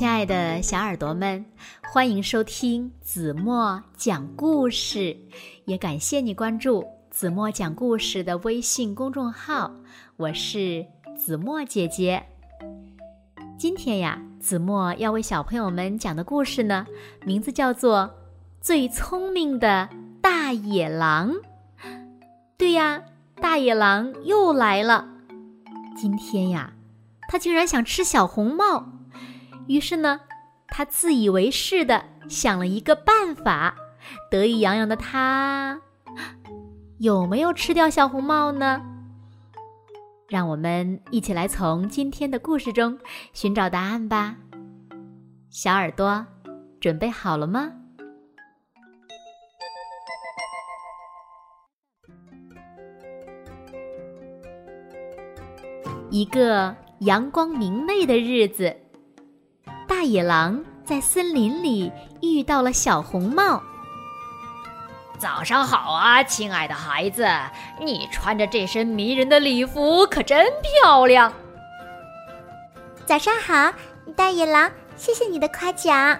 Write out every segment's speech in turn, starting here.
亲爱的小耳朵们，欢迎收听子墨讲故事，也感谢你关注子墨讲故事的微信公众号。我是子墨姐姐。今天呀，子墨要为小朋友们讲的故事呢，名字叫做《最聪明的大野狼》。对呀，大野狼又来了。今天呀，他竟然想吃小红帽。于是呢，他自以为是的想了一个办法，得意洋洋的他有没有吃掉小红帽呢？让我们一起来从今天的故事中寻找答案吧。小耳朵，准备好了吗？一个阳光明媚的日子。大野狼在森林里遇到了小红帽。早上好啊，亲爱的孩子，你穿着这身迷人的礼服可真漂亮。早上好，大野狼，谢谢你的夸奖。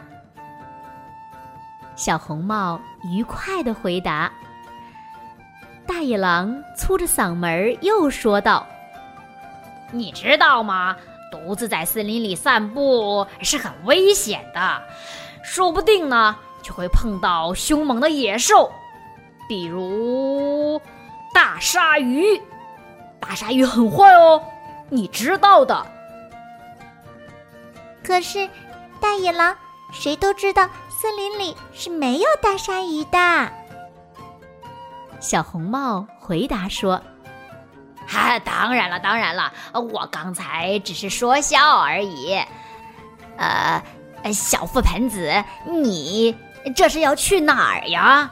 小红帽愉快的回答。大野狼粗着嗓门又说道：“你知道吗？”独自在森林里散步是很危险的，说不定呢就会碰到凶猛的野兽，比如大鲨鱼。大鲨鱼很坏哦，你知道的。可是，大野狼，谁都知道森林里是没有大鲨鱼的。小红帽回答说。哈，当然了，当然了，我刚才只是说笑而已。呃，小覆盆子，你这是要去哪儿呀？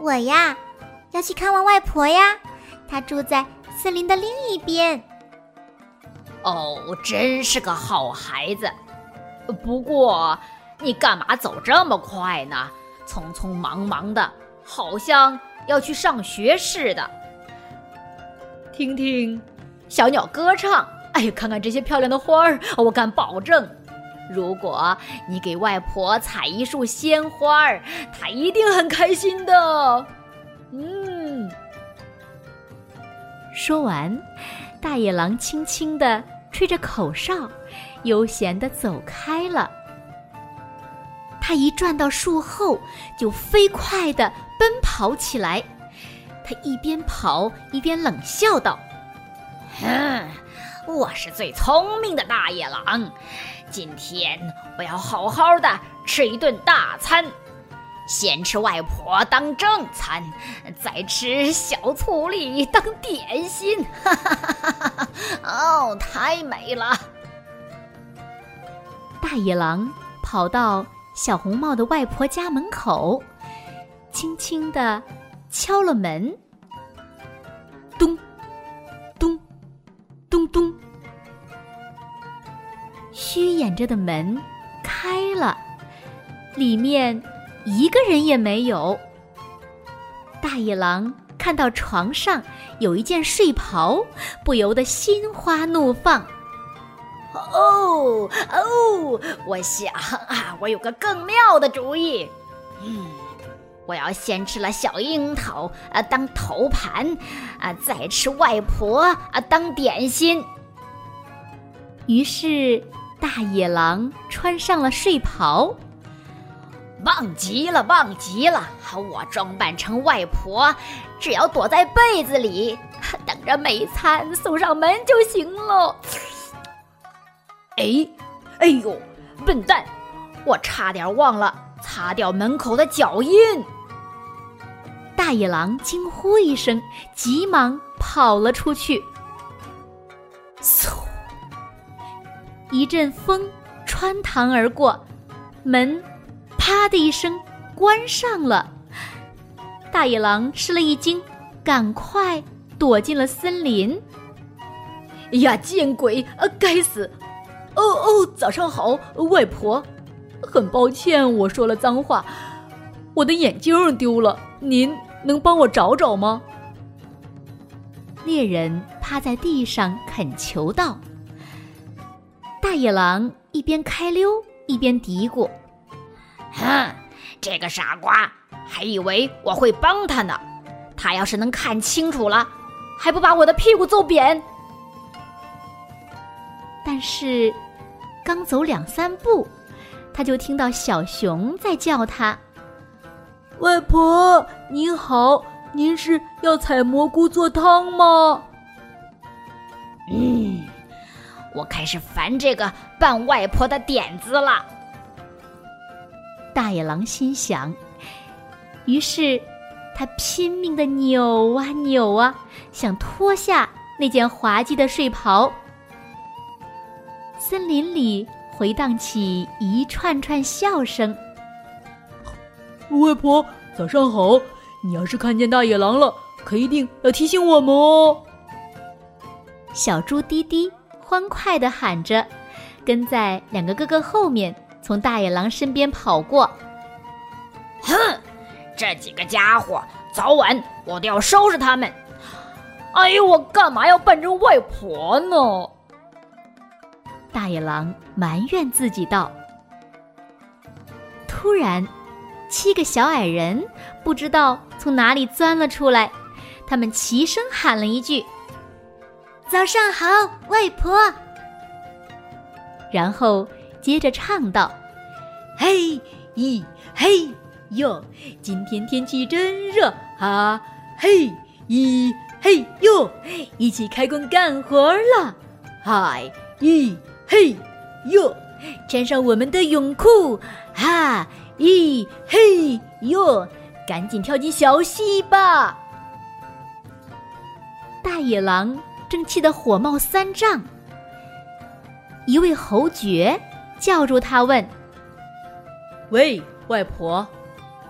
我呀，要去看望外婆呀，她住在森林的另一边。哦，真是个好孩子。不过，你干嘛走这么快呢？匆匆忙忙的，好像要去上学似的。听听小鸟歌唱，哎呀，看看这些漂亮的花儿，我敢保证，如果你给外婆采一束鲜花儿，她一定很开心的。嗯，说完，大野狼轻轻地吹着口哨，悠闲地走开了。他一转到树后，就飞快地奔跑起来。他一边跑一边冷笑道：“哼，我是最聪明的大野狼，今天我要好好的吃一顿大餐，先吃外婆当正餐，再吃小醋栗当点心。哈哈哈哈哈！哦，太美了！”大野狼跑到小红帽的外婆家门口，轻轻的。敲了门，咚，咚，咚咚，虚掩着的门开了，里面一个人也没有。大野狼看到床上有一件睡袍，不由得心花怒放。哦哦，我想啊，我有个更妙的主意。嗯。我要先吃了小樱桃啊，当头盘，啊，再吃外婆啊，当点心。于是大野狼穿上了睡袍，棒极了，棒极了！好我装扮成外婆，只要躲在被子里，等着美餐送上门就行了。哎，哎呦，笨蛋！我差点忘了擦掉门口的脚印。大野狼惊呼一声，急忙跑了出去。嗖！一阵风穿堂而过，门“啪”的一声关上了。大野狼吃了一惊，赶快躲进了森林。哎呀，见鬼！啊，该死！哦哦，早上好，外婆。很抱歉，我说了脏话。我的眼镜丢了，您。能帮我找找吗？猎人趴在地上恳求道。大野狼一边开溜一边嘀咕：“哼，这个傻瓜还以为我会帮他呢。他要是能看清楚了，还不把我的屁股揍扁？”但是，刚走两三步，他就听到小熊在叫他：“外婆，您好，您是要采蘑菇做汤吗？”嗯。我开始烦这个扮外婆的点子了。大野狼心想，于是他拼命的扭啊扭啊，想脱下那件滑稽的睡袍。森林里回荡起一串串笑声。外婆，早上好！你要是看见大野狼了，可一定要提醒我们哦。小猪滴滴。欢快地喊着，跟在两个哥哥后面，从大野狼身边跑过。哼，这几个家伙，早晚我都要收拾他们！哎呦，我干嘛要扮成外婆呢？大野狼埋怨自己道。突然，七个小矮人不知道从哪里钻了出来，他们齐声喊了一句。早上好，外婆。然后接着唱道：“嘿咦嘿哟，今天天气真热啊！嘿咦嘿哟，一起开工干活了！嗨咦嘿哟，穿上我们的泳裤！哈咦嘿哟，赶紧跳进小溪吧！”大野狼。正气得火冒三丈，一位侯爵叫住他问：“喂，外婆，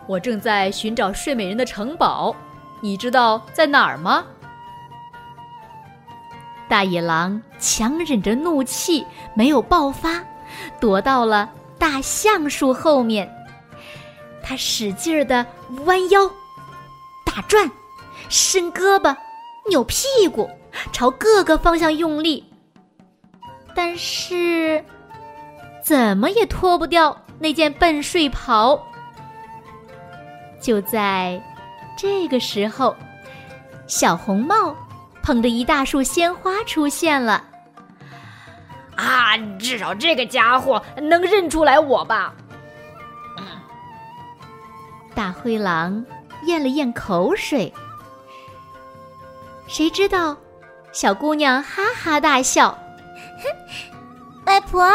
我正在寻找睡美人的城堡，你知道在哪儿吗？”大野狼强忍着怒气没有爆发，躲到了大橡树后面。他使劲儿的弯腰、打转、伸胳膊、扭屁股。朝各个方向用力，但是怎么也脱不掉那件笨睡袍。就在这个时候，小红帽捧着一大束鲜花出现了。啊，至少这个家伙能认出来我吧？大灰狼咽了咽口水，谁知道？小姑娘哈哈大笑，哼，外婆，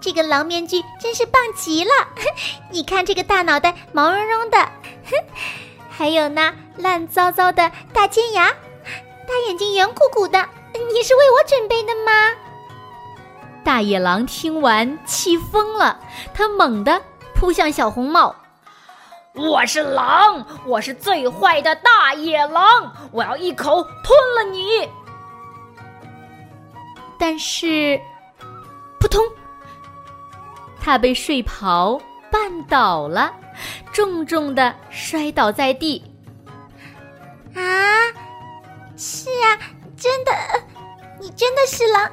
这个狼面具真是棒极了！你看这个大脑袋毛茸茸的，哼，还有那烂糟糟的大尖牙，大眼睛圆鼓鼓的，你是为我准备的吗？大野狼听完气疯了，他猛地扑向小红帽。我是狼，我是最坏的大野狼，我要一口吞了你！但是，扑通，他被睡袍绊倒了，重重的摔倒在地。啊，是啊，真的，你真的是狼。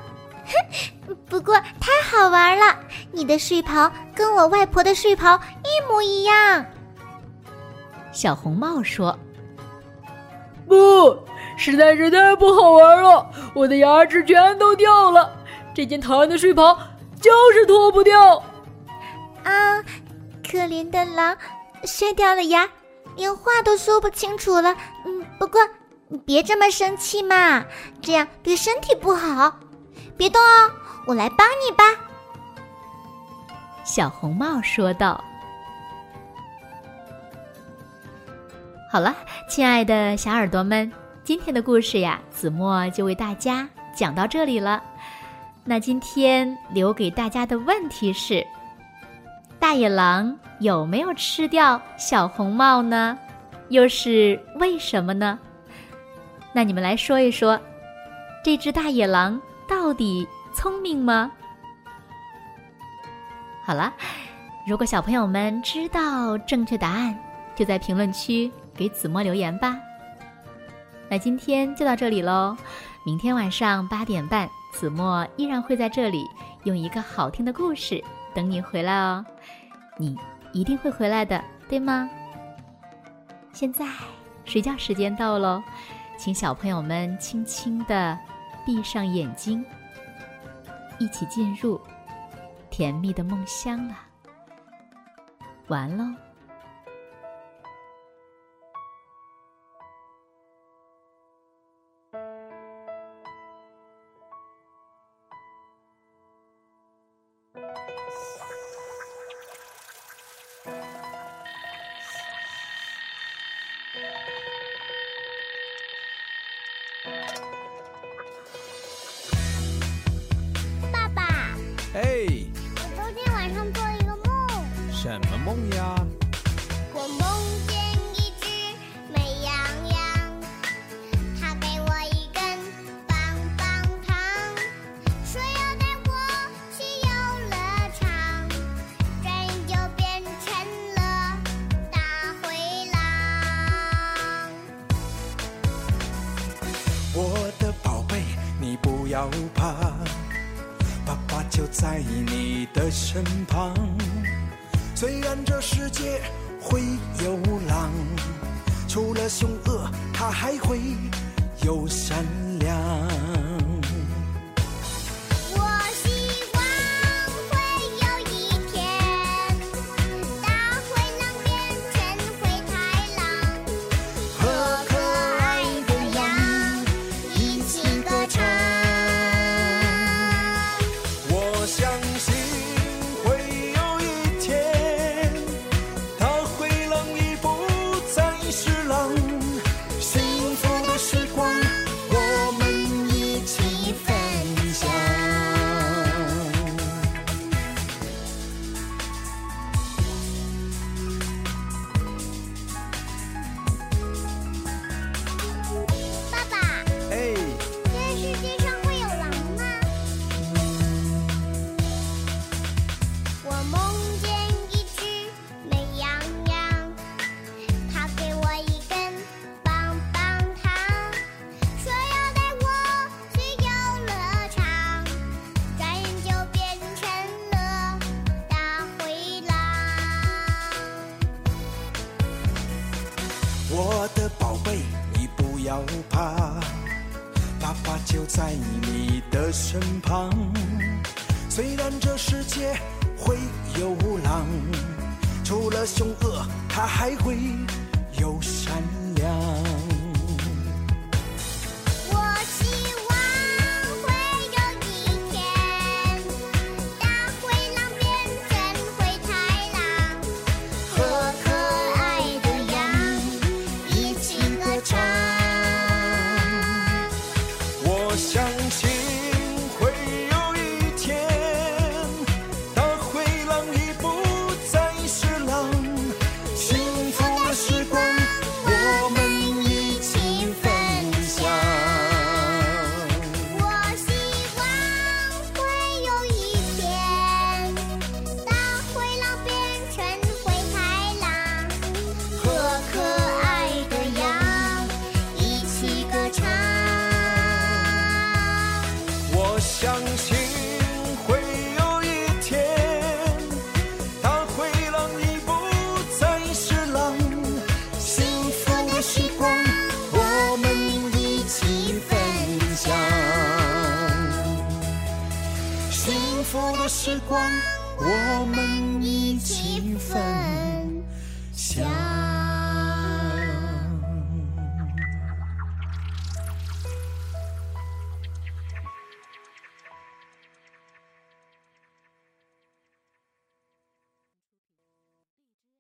不过太好玩了，你的睡袍跟我外婆的睡袍一模一样。小红帽说：“不。”实在是太不好玩了，我的牙齿全都掉了，这件讨厌的睡袍就是脱不掉。啊，可怜的狼，摔掉了牙，连话都说不清楚了。嗯，不过你别这么生气嘛，这样对身体不好。别动哦，我来帮你吧。”小红帽说道。好了，亲爱的小耳朵们。今天的故事呀，子墨就为大家讲到这里了。那今天留给大家的问题是：大野狼有没有吃掉小红帽呢？又是为什么呢？那你们来说一说，这只大野狼到底聪明吗？好了，如果小朋友们知道正确答案，就在评论区给子墨留言吧。那今天就到这里喽，明天晚上八点半，子墨依然会在这里用一个好听的故事等你回来哦。你一定会回来的，对吗？现在睡觉时间到喽，请小朋友们轻轻的闭上眼睛，一起进入甜蜜的梦乡了。完喽。梦呀？我梦见一只美羊羊，它给我一根棒棒糖，说要带我去游乐场，转眼就变成了大灰狼。我的宝贝，你不要怕，爸爸就在你的身旁。虽然这世界会有狼，除了凶恶，它还会有善良。我的宝贝，你不要怕，爸爸就在你的身旁。虽然这世界会有狼，除了凶恶，他还会有善良。时光我们一起分